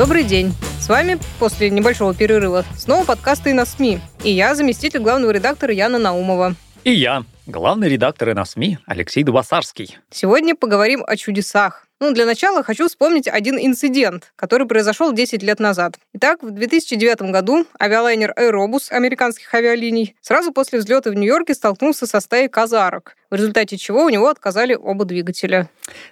Добрый день. С вами после небольшого перерыва снова подкасты на СМИ. И я, заместитель главного редактора Яна Наумова. И я, главный редактор на СМИ Алексей Дубасарский. Сегодня поговорим о чудесах. Ну, для начала хочу вспомнить один инцидент, который произошел 10 лет назад. Итак, в 2009 году авиалайнер Aerobus американских авиалиний сразу после взлета в Нью-Йорке столкнулся со стаей казарок, в результате чего у него отказали оба двигателя.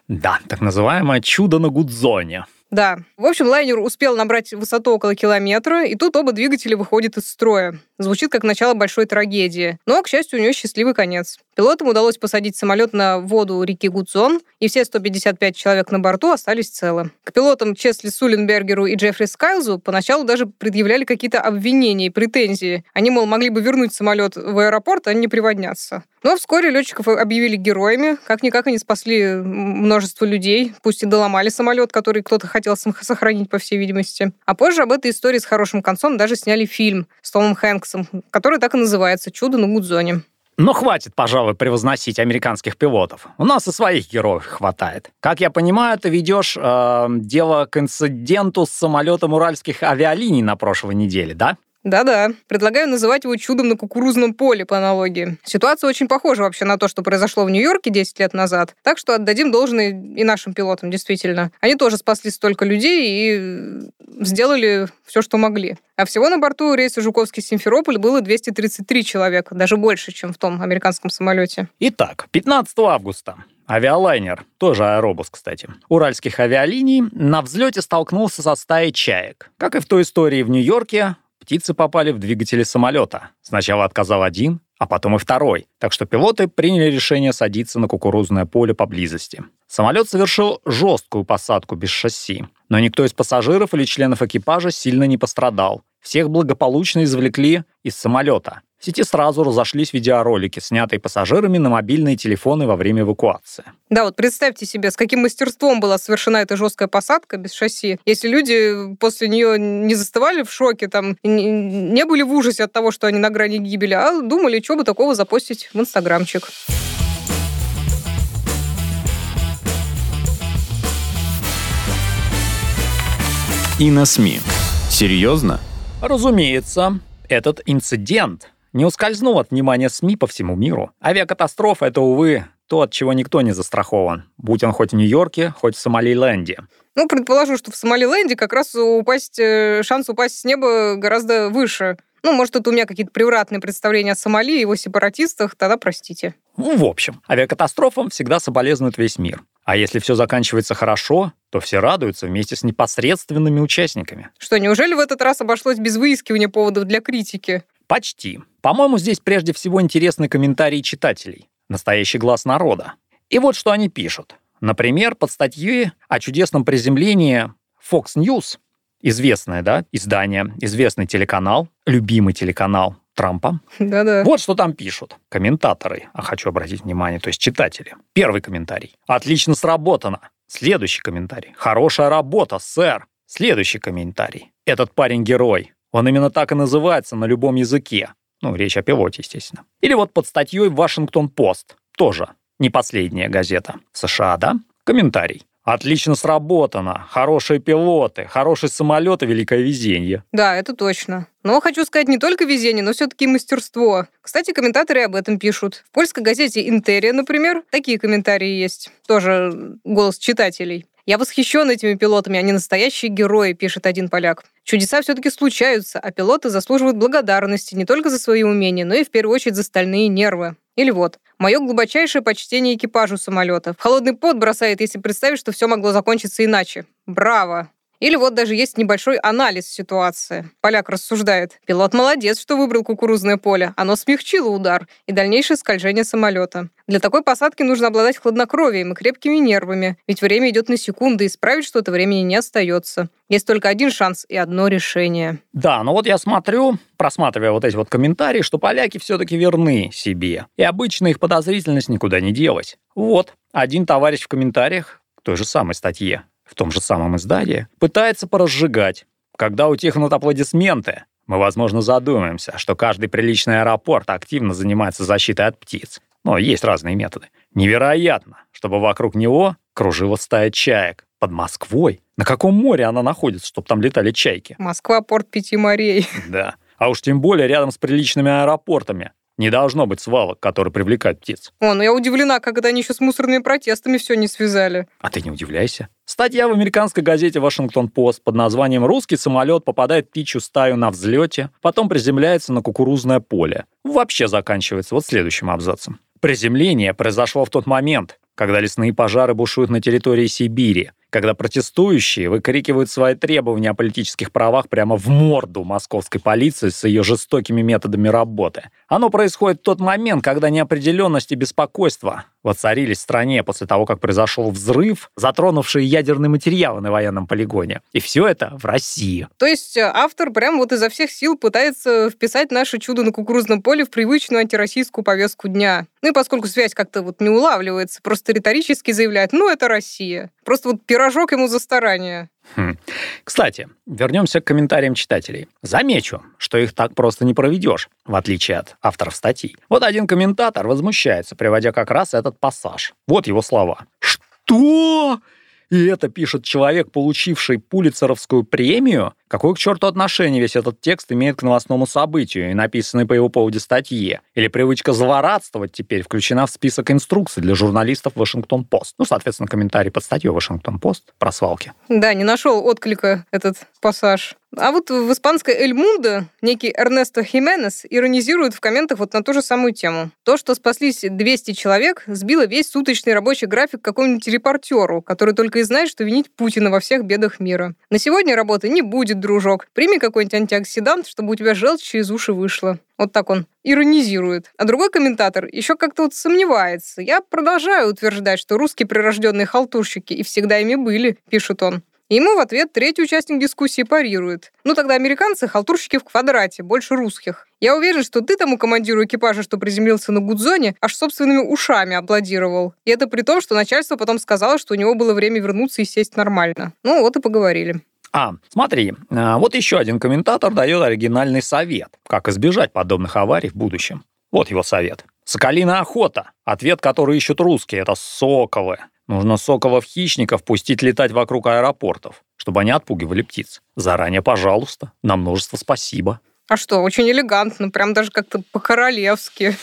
Да, так называемое чудо на Гудзоне. Да. В общем, лайнер успел набрать высоту около километра, и тут оба двигателя выходят из строя. Звучит как начало большой трагедии. Но, к счастью, у нее счастливый конец. Пилотам удалось посадить самолет на воду реки Гудзон, и все 155 человек на борту остались целы. К пилотам Чесли Суленбергеру и Джеффри Скайлзу поначалу даже предъявляли какие-то обвинения и претензии. Они, мол, могли бы вернуть самолет в аэропорт, а не приводняться. Но вскоре летчиков объявили героями. Как-никак они спасли множество людей, пусть и доломали самолет, который кто-то хотел сохранить, по всей видимости. А позже об этой истории с хорошим концом даже сняли фильм с Томом Хэнксом, который так и называется «Чудо на Гудзоне». Но хватит, пожалуй, превозносить американских пилотов. У нас и своих героев хватает. Как я понимаю, ты ведешь э, дело к инциденту с самолетом уральских авиалиний на прошлой неделе, да? Да-да. Предлагаю называть его чудом на кукурузном поле по аналогии. Ситуация очень похожа вообще на то, что произошло в Нью-Йорке 10 лет назад. Так что отдадим должное и нашим пилотам, действительно. Они тоже спасли столько людей и сделали все, что могли. А всего на борту рейса Жуковский-Симферополь было 233 человека, даже больше, чем в том американском самолете. Итак, 15 августа Авиалайнер, тоже аэробус, кстати, уральских авиалиний на взлете столкнулся со стаей чаек. Как и в той истории в Нью-Йорке, птицы попали в двигатели самолета. Сначала отказал один, а потом и второй. Так что пилоты приняли решение садиться на кукурузное поле поблизости. Самолет совершил жесткую посадку без шасси. Но никто из пассажиров или членов экипажа сильно не пострадал. Всех благополучно извлекли из самолета. В сети сразу разошлись видеоролики, снятые пассажирами на мобильные телефоны во время эвакуации. Да, вот представьте себе, с каким мастерством была совершена эта жесткая посадка без шасси. Если люди после нее не застывали в шоке, там, не были в ужасе от того, что они на грани гибели, а думали, что бы такого запостить в Инстаграмчик. И на СМИ. Серьезно? Разумеется, этот инцидент не ускользнул от внимания СМИ по всему миру. Авиакатастрофа — это, увы, то, от чего никто не застрахован, будь он хоть в Нью-Йорке, хоть в Сомалиленде. Ну, предположу, что в Сомалиленде как раз упасть, э, шанс упасть с неба гораздо выше. Ну, может, это у меня какие-то превратные представления о Сомали и его сепаратистах, тогда простите. Ну, в общем, авиакатастрофам всегда соболезнует весь мир. А если все заканчивается хорошо, то все радуются вместе с непосредственными участниками. Что, неужели в этот раз обошлось без выискивания поводов для критики? Почти. По-моему, здесь прежде всего интересны комментарии читателей. Настоящий глаз народа. И вот что они пишут. Например, под статьей о чудесном приземлении Fox News, известное, да, издание, известный телеканал, любимый телеканал Трампа. Да-да. Вот что там пишут комментаторы, а хочу обратить внимание, то есть читатели. Первый комментарий. Отлично сработано. Следующий комментарий. Хорошая работа, сэр. Следующий комментарий. Этот парень герой. Он именно так и называется на любом языке. Ну, речь о пилоте, естественно. Или вот под статьей «Вашингтон-Пост». Тоже не последняя газета. США, да? Комментарий. Отлично сработано. Хорошие пилоты, хорошие самолеты, великое везение. Да, это точно. Но хочу сказать, не только везение, но все-таки мастерство. Кстати, комментаторы об этом пишут. В польской газете «Интерия», например, такие комментарии есть. Тоже голос читателей. Я восхищен этими пилотами, они настоящие герои, пишет один поляк. Чудеса все-таки случаются, а пилоты заслуживают благодарности не только за свои умения, но и в первую очередь за стальные нервы. Или вот, мое глубочайшее почтение экипажу самолета. В холодный пот бросает, если представить, что все могло закончиться иначе. Браво! Или вот даже есть небольшой анализ ситуации. Поляк рассуждает. Пилот молодец, что выбрал кукурузное поле. Оно смягчило удар и дальнейшее скольжение самолета. Для такой посадки нужно обладать хладнокровием и крепкими нервами, ведь время идет на секунды, и исправить что-то времени не остается. Есть только один шанс и одно решение. Да, но вот я смотрю, просматривая вот эти вот комментарии, что поляки все-таки верны себе. И обычно их подозрительность никуда не делась. Вот, один товарищ в комментариях к той же самой статье, в том же самом издании, пытается поразжигать. Когда утихнут аплодисменты, мы, возможно, задумаемся, что каждый приличный аэропорт активно занимается защитой от птиц. Но есть разные методы. Невероятно, чтобы вокруг него кружила стая чаек. Под Москвой? На каком море она находится, чтобы там летали чайки? Москва — порт пяти морей. Да. А уж тем более рядом с приличными аэропортами. Не должно быть свалок, которые привлекают птиц. О, ну я удивлена, когда они еще с мусорными протестами все не связали. А ты не удивляйся. Статья в американской газете «Вашингтон-Пост» под названием «Русский самолет попадает в птичью стаю на взлете, потом приземляется на кукурузное поле». Вообще заканчивается вот следующим абзацем. Приземление произошло в тот момент, когда лесные пожары бушуют на территории Сибири, когда протестующие выкрикивают свои требования о политических правах прямо в морду московской полиции с ее жестокими методами работы. Оно происходит в тот момент, когда неопределенность и беспокойство воцарились в стране после того, как произошел взрыв, затронувший ядерные материалы на военном полигоне. И все это в России. То есть э, автор прям вот изо всех сил пытается вписать наше чудо на кукурузном поле в привычную антироссийскую повестку дня. Ну и поскольку связь как-то вот не улавливается, просто риторически заявляет, ну это Россия. Просто вот пирожок ему за старание. Хм. Кстати, вернемся к комментариям читателей. Замечу, что их так просто не проведешь, в отличие от авторов статей. Вот один комментатор возмущается, приводя как раз этот пассаж. Вот его слова. «Что? И это пишет человек, получивший Пулицеровскую премию? Какое к черту отношение весь этот текст имеет к новостному событию и написанной по его поводу статье? Или привычка злорадствовать теперь включена в список инструкций для журналистов Вашингтон-Пост? Ну, соответственно, комментарий под статьей Вашингтон-Пост про свалки. Да, не нашел отклика этот пассаж. А вот в испанской «Эль Мундо» некий Эрнесто Хименес иронизирует в комментах вот на ту же самую тему. То, что спаслись 200 человек, сбило весь суточный рабочий график какому-нибудь репортеру, который только и знает, что винить Путина во всех бедах мира. На сегодня работы не будет, дружок. Прими какой-нибудь антиоксидант, чтобы у тебя желчь через уши вышла. Вот так он иронизирует. А другой комментатор еще как-то вот сомневается. Я продолжаю утверждать, что русские прирожденные халтурщики и всегда ими были, пишет он. Ему в ответ третий участник дискуссии парирует. Ну тогда американцы халтурщики в квадрате, больше русских. Я уверен, что ты тому командиру экипажа, что приземлился на Гудзоне, аж собственными ушами аплодировал. И это при том, что начальство потом сказало, что у него было время вернуться и сесть нормально. Ну вот и поговорили. А, смотри, а, вот еще один комментатор дает оригинальный совет, как избежать подобных аварий в будущем. Вот его совет. Соколиная охота. Ответ, который ищут русские, это соколы. Нужно соколов-хищников пустить летать вокруг аэропортов, чтобы они отпугивали птиц. Заранее, пожалуйста, на множество спасибо. А что, очень элегантно, прям даже как-то по-королевски.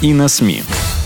И на СМИ.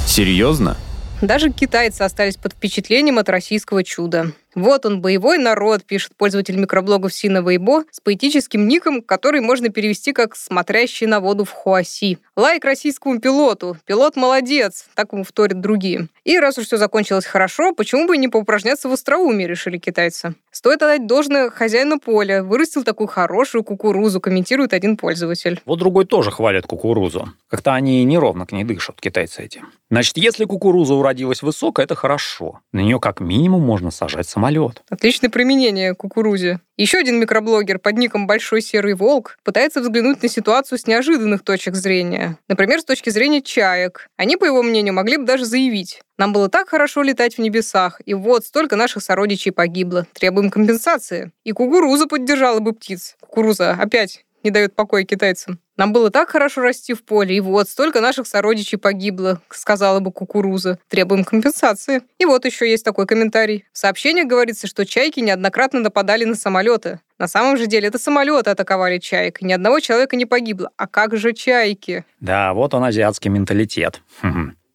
Серьезно? Даже китайцы остались под впечатлением от российского чуда. Вот он, боевой народ, пишет пользователь микроблогов Сина Вейбо с поэтическим ником, который можно перевести как «смотрящий на воду в Хуаси». Лайк российскому пилоту. Пилот молодец, так ему вторят другие. И раз уж все закончилось хорошо, почему бы не поупражняться в остроумии, решили китайцы. Стоит отдать должное хозяину поля. Вырастил такую хорошую кукурузу, комментирует один пользователь. Вот другой тоже хвалит кукурузу. Как-то они неровно к ней дышат, китайцы эти. Значит, если кукуруза уродилась высоко, это хорошо. На нее как минимум можно сажать самолет самолет. Отличное применение кукурузе. Еще один микроблогер под ником Большой Серый Волк пытается взглянуть на ситуацию с неожиданных точек зрения. Например, с точки зрения чаек. Они, по его мнению, могли бы даже заявить. Нам было так хорошо летать в небесах, и вот столько наших сородичей погибло. Требуем компенсации. И кукуруза поддержала бы птиц. Кукуруза опять не дает покоя китайцам. Нам было так хорошо расти в поле, и вот столько наших сородичей погибло, сказала бы кукуруза. Требуем компенсации. И вот еще есть такой комментарий. В сообщениях говорится, что чайки неоднократно нападали на самолеты. На самом же деле это самолеты атаковали чаек. Ни одного человека не погибло. А как же чайки? Да, вот он азиатский менталитет.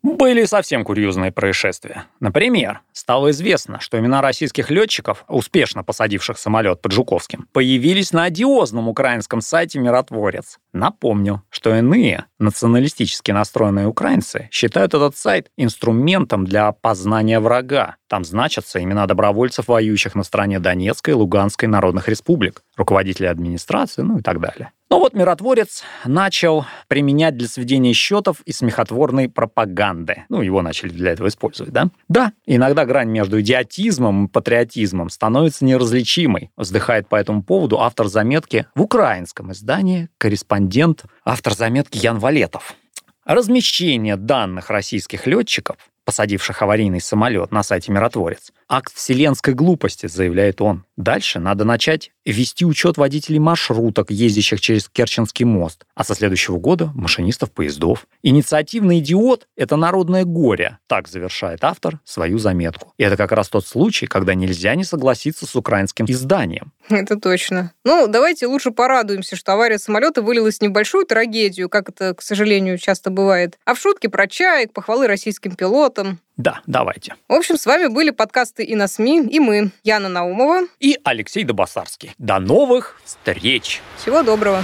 Были совсем курьезные происшествия. Например, стало известно, что имена российских летчиков, успешно посадивших самолет под Жуковским, появились на одиозном украинском сайте «Миротворец». Напомню, что иные, националистически настроенные украинцы, считают этот сайт инструментом для опознания врага. Там значатся имена добровольцев, воюющих на стороне Донецкой и Луганской народных республик, руководителей администрации, ну и так далее. Но вот миротворец начал применять для сведения счетов и смехотворной пропаганды. Ну, его начали для этого использовать, да? Да, иногда грань между идиотизмом и патриотизмом становится неразличимой, вздыхает по этому поводу автор заметки в украинском издании «Корреспондент», автор заметки Ян Валетов. Размещение данных российских летчиков посадивших аварийный самолет на сайте «Миротворец». Акт вселенской глупости, заявляет он. Дальше надо начать вести учет водителей маршруток, ездящих через Керченский мост, а со следующего года машинистов поездов. Инициативный идиот — это народное горе, так завершает автор свою заметку. И это как раз тот случай, когда нельзя не согласиться с украинским изданием. Это точно. Ну, давайте лучше порадуемся, что авария самолета вылилась в небольшую трагедию, как это, к сожалению, часто бывает, а в шутки про чаек, похвалы российским пилотам. Да, давайте. В общем, с вами были подкасты и на СМИ, и мы, Яна Наумова и Алексей Добасарский. До новых встреч! Всего доброго!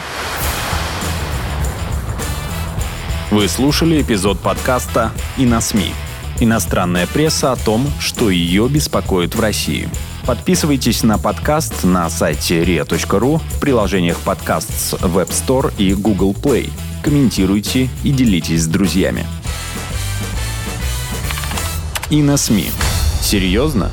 Вы слушали эпизод подкаста «И на СМИ». Иностранная пресса о том, что ее беспокоит в России. Подписывайтесь на подкаст на сайте ria.ru в приложениях подкаст с Web Store и Google Play. Комментируйте и делитесь с друзьями. И на СМИ. Серьезно?